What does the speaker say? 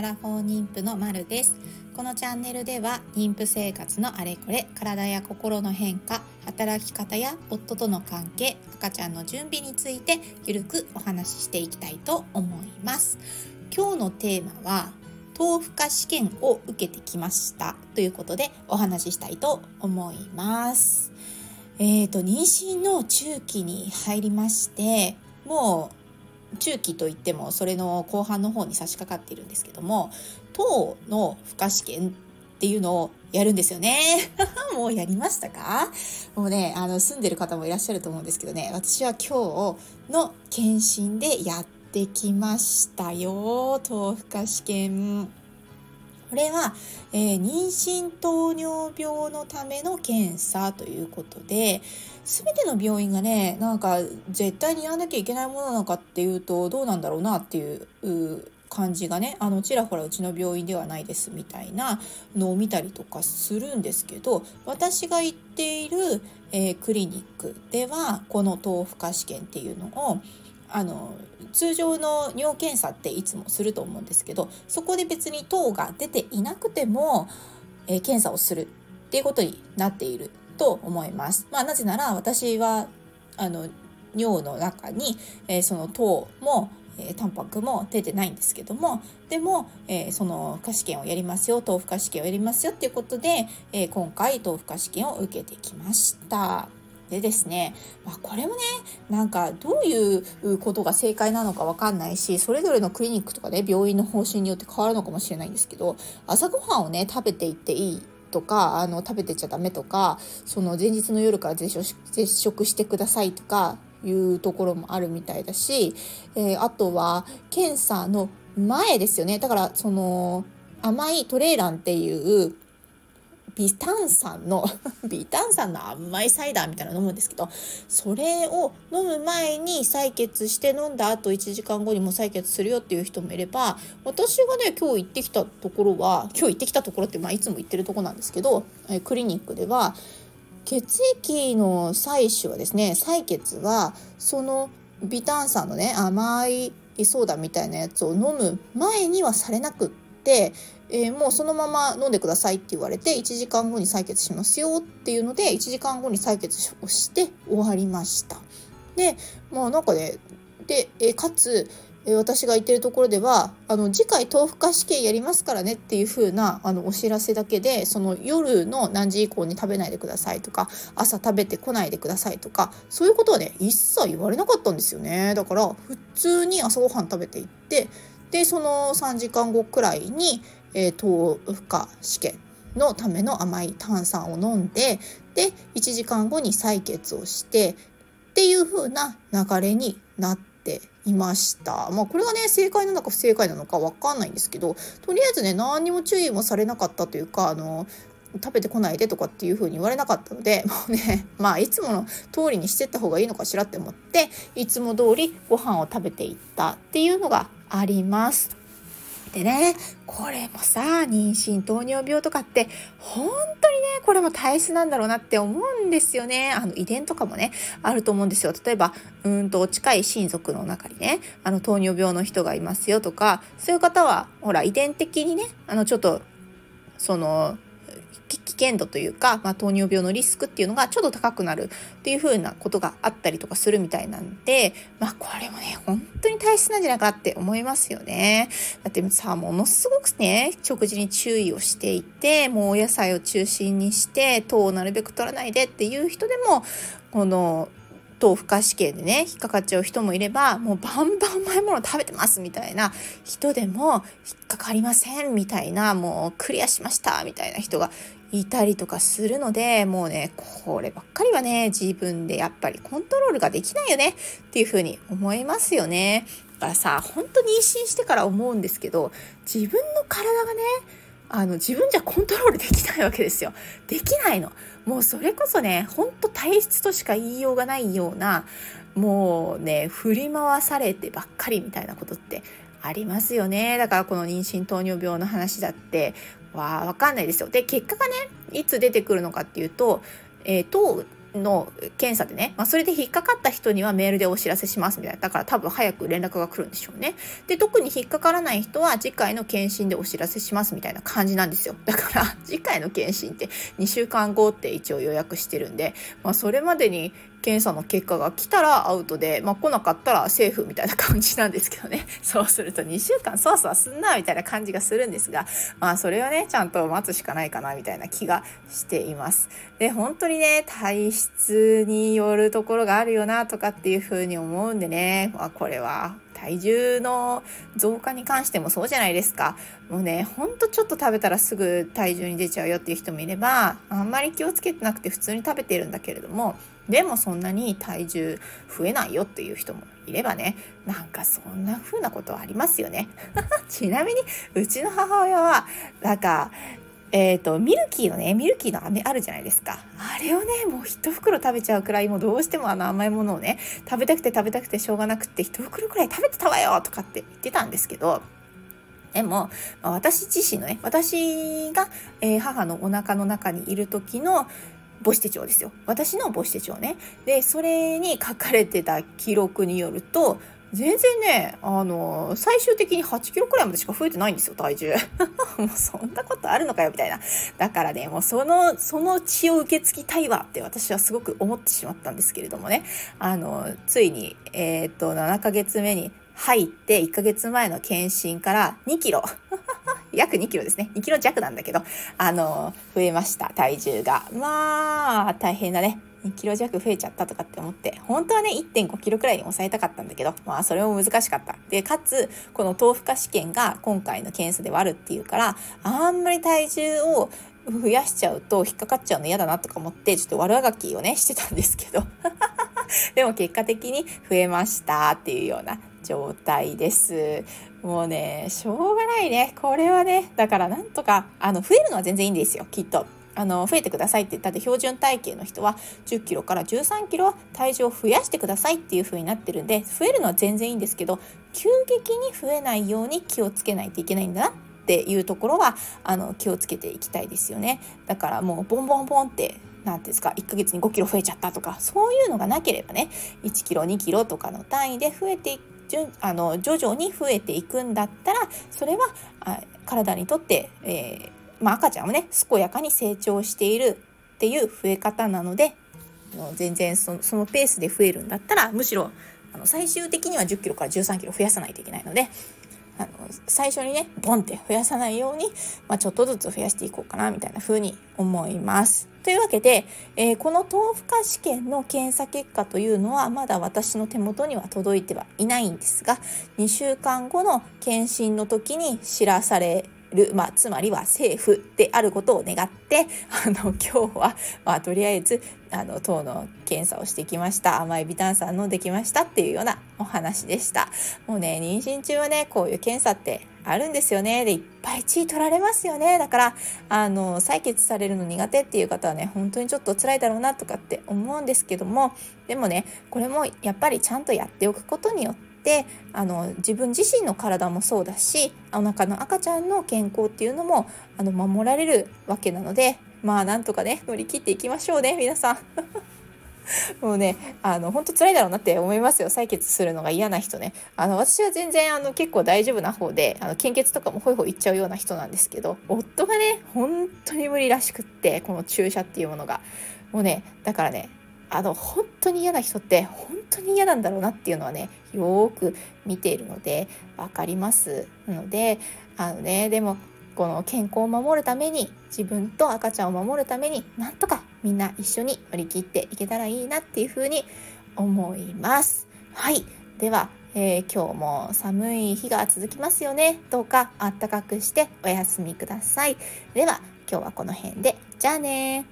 アラフォー妊婦のまるです。このチャンネルでは妊婦生活のあれこれ体や心の変化働き方や夫との関係赤ちゃんの準備についてゆるくお話ししていきたいと思います。今日のテーマは豆腐化試験を受けてきました。ということでお話ししたいと思います。えーと妊娠の中期に入りましてもう中期といってもそれの後半の方に差し掛かっているんですけども糖の負荷試験っていうのをやるんですよね。もうやりましたか？もうね、あの、住んでる方もいらっしゃると思うんですけどね、私は今日の検診でやってきましたよ。豆腐化試験。これは、えー、妊娠糖尿病のための検査ということで、すべての病院がね、なんか絶対にやらなきゃいけないものなのかっていうとどうなんだろうなっていう感じがねあのちらほらうちの病院ではないですみたいなのを見たりとかするんですけど私が行っている、えー、クリニックではこの豆腐化試験っていうのをあの通常の尿検査っていつもすると思うんですけどそこで別に糖が出ていなくても、えー、検査をするっていうことになっていると思います。まあ、なぜなら私はあの尿の中に、えー、その糖もえー、タンパクも出てないんですけどもでも、えー、その負荷試験をやりますよ豆腐化試験をやりますよっていうことで、えー、今回豆腐化試験を受けてきました。でですね、まあ、これもねなんかどういうことが正解なのか分かんないしそれぞれのクリニックとかね病院の方針によって変わるのかもしれないんですけど朝ごはんをね食べていっていいとかあの食べてちゃダメとかその前日の夜から絶食してくださいとかいうところもあるみたいだし、えー、あとは検査の前ですよね。だからその甘いトレーランっていう微炭酸の微炭酸の甘いサイダーみたいなの飲むんですけどそれを飲む前に採血して飲んだ後1時間後にも採血するよっていう人もいれば私がね今日行ってきたところは今日行ってきたところって、まあ、いつも行ってるとこなんですけどクリニックでは血液の採取はですね採血はその微炭酸のね甘いソーダみたいなやつを飲む前にはされなくって、えー、もうそのまま飲んでくださいって言われて1時間後に採血しますよっていうので1時間後に採血をして終わりました。でまあなんかねで、えかつえ私が言ってるところではあの次回豆腐化試験やりますからねっていう風なあのお知らせだけでその夜の何時以降に食べないでくださいとか朝食べてこないでくださいとかそういうことはね一切言われなかったんですよねだから普通に朝ごはん食べていってでその3時間後くらいに、えー、豆腐化試験のための甘い炭酸を飲んでで1時間後に採血をしてっていう風な流れになっていました。まあこれがね正解なのか不正解なのか分かんないんですけどとりあえずね何にも注意もされなかったというかあの食べてこないでとかっていう風に言われなかったので もうねまあいつもの通りにしてった方がいいのかしらって思っていつも通りご飯を食べていったっていうのがあります。でね、これもさ、妊娠、糖尿病とかって、本当にね、これも体質なんだろうなって思うんですよね。あの、遺伝とかもね、あると思うんですよ。例えば、うんと、近い親族の中にね、あの、糖尿病の人がいますよとか、そういう方は、ほら、遺伝的にね、あの、ちょっと、その、険度というか、まあ、糖尿病のリスクっていうのがちょっと高くなるっていう風なことがあったりとかするみたいなんで、まあ、これもね、本当に大切なんじゃないかって思いますよね。だってさ、ものすごくね、食事に注意をしていて、もうお野菜を中心にして、糖をなるべく取らないでっていう人でも、この糖負荷試験でね、引っかかっちゃう人もいれば、もうバンバン甘いもの食べてますみたいな人でも、引っかかりませんみたいな、もうクリアしましたみたいな人がいたりとかするので、もうね、こればっかりはね、自分でやっぱりコントロールができないよねっていうふうに思いますよね。だからさ、本当に妊娠してから思うんですけど、自分の体がね、あの自分じゃコントロールできないわけですよ。できないの。もうそれこそね、ほんと体質としか言いようがないような、もうね、振り回されてばっかりみたいなことってありますよね。だからこの妊娠糖尿病の話だってわあわかんないですよ。で結果がねいつ出てくるのかっていうと、えー、糖の検査でね、まあ、それで引っかかった人にはメールでお知らせしますみたいな。だから多分早く連絡が来るんでしょうね。で、特に引っかからない人は次回の検診でお知らせしますみたいな感じなんですよ。だから次回の検診って2週間後って一応予約してるんで、まあ、それまでに検査の結果が来たらアウトで、まあ、来なかったらセーフみたいな感じなんですけどね。そうすると2週間そわそわすんなみたいな感じがするんですが、まあそれはね、ちゃんと待つしかないかなみたいな気がしています。で、本当にね、体質によるところがあるよなとかっていうふうに思うんでね、まあこれは体重の増加に関してもそうじゃないですか。もうね、ほんとちょっと食べたらすぐ体重に出ちゃうよっていう人もいれば、あんまり気をつけてなくて普通に食べてるんだけれども、でもそんなに体重増えないよっていう人もいればねなんかそんな風なことはありますよね ちなみにうちの母親はなんかえっ、ー、と、ミルキーのね、ミルキーの飴あるじゃないですか。あれをね、もう一袋食べちゃうくらい、もうどうしてもあの甘いものをね、食べたくて食べたくてしょうがなくって一袋くらい食べてたわよとかって言ってたんですけど、でも、まあ、私自身のね、私が、えー、母のお腹の中にいる時の母子手帳ですよ。私の母子手帳ね。で、それに書かれてた記録によると、全然ね、あの、最終的に8キロくらいまでしか増えてないんですよ、体重。もうそんなことあるのかよ、みたいな。だからね、もうその、その血を受け継ぎたいわって私はすごく思ってしまったんですけれどもね。あの、ついに、えー、っと、7ヶ月目に入って1ヶ月前の検診から2キロ。約2キロですね。2キロ弱なんだけど、あの、増えました、体重が。まあ、大変だね。2キロ弱増えちゃったとかって思って、本当はね、1.5キロくらいに抑えたかったんだけど、まあ、それも難しかった。で、かつ、この豆腐化試験が今回の検査ではあるっていうから、あんまり体重を増やしちゃうと引っかかっちゃうの嫌だなとか思って、ちょっと悪あがきをね、してたんですけど。でも結果的に増えましたっていうような状態です。もうね、しょうがないね。これはね、だからなんとか、あの、増えるのは全然いいんですよ、きっと。あの増えてくださいって言ったって標準体型の人は10キロから13キロ体重を増やしてくださいっていう風になってるんで増えるのは全然いいんですけど急激に増えないように気をつけないといけないんだなっていうところはあの気をつけていきたいですよね。だからもうボンボンボンって何ですか1ヶ月に5キロ増えちゃったとかそういうのがなければね1キロ2キロとかの単位で増えていあの徐々に増えていくんだったらそれはあ体にとって、えーまあ、赤ちゃんもね健やかに成長しているっていう増え方なので全然そのそのペースで増えるんだったらむしろあの最終的には1 0キロから1 3キロ増やさないといけないのであの最初にねボンって増やさないように、まあ、ちょっとずつ増やしていこうかなみたいな風に思います。というわけで、えー、この豆腐化試験の検査結果というのはまだ私の手元には届いてはいないんですが2週間後の検診の時に知らされる、まあ、つまりは政府であることを願って、あの、今日は、まあ、とりあえず、あの、糖の検査をしてきました。甘いビタン酸飲んできましたっていうようなお話でした。もうね、妊娠中はね、こういう検査ってあるんですよね。で、いっぱい血取られますよね。だから、あの、採血されるの苦手っていう方はね、本当にちょっと辛いだろうなとかって思うんですけども、でもね、これもやっぱりちゃんとやっておくことによって、ってあの自分自身の体もそうだしお腹の赤ちゃんの健康っていうのもあの守られるわけなのでまあなんとかね乗り切っていきましょうね皆さん。もうね、あの、本当辛いだろうなって思いますよ。採血するのが嫌な人ね。あの、私は全然、あの、結構大丈夫な方で、あの、献血とかもホイホイいっちゃうような人なんですけど、夫がね、本当に無理らしくって、この注射っていうものが。もうね、だからね、あの本当に嫌な人って本当に嫌なんだろうなっていうのはねよく見ているので分かりますのであのねでもこの健康を守るために自分と赤ちゃんを守るためになんとかみんな一緒に乗り切っていけたらいいなっていうふうに思います。はいでは、えー、今日も寒い日が続きますよね。どうかあったかくしてお休みください。では今日はこの辺でじゃあね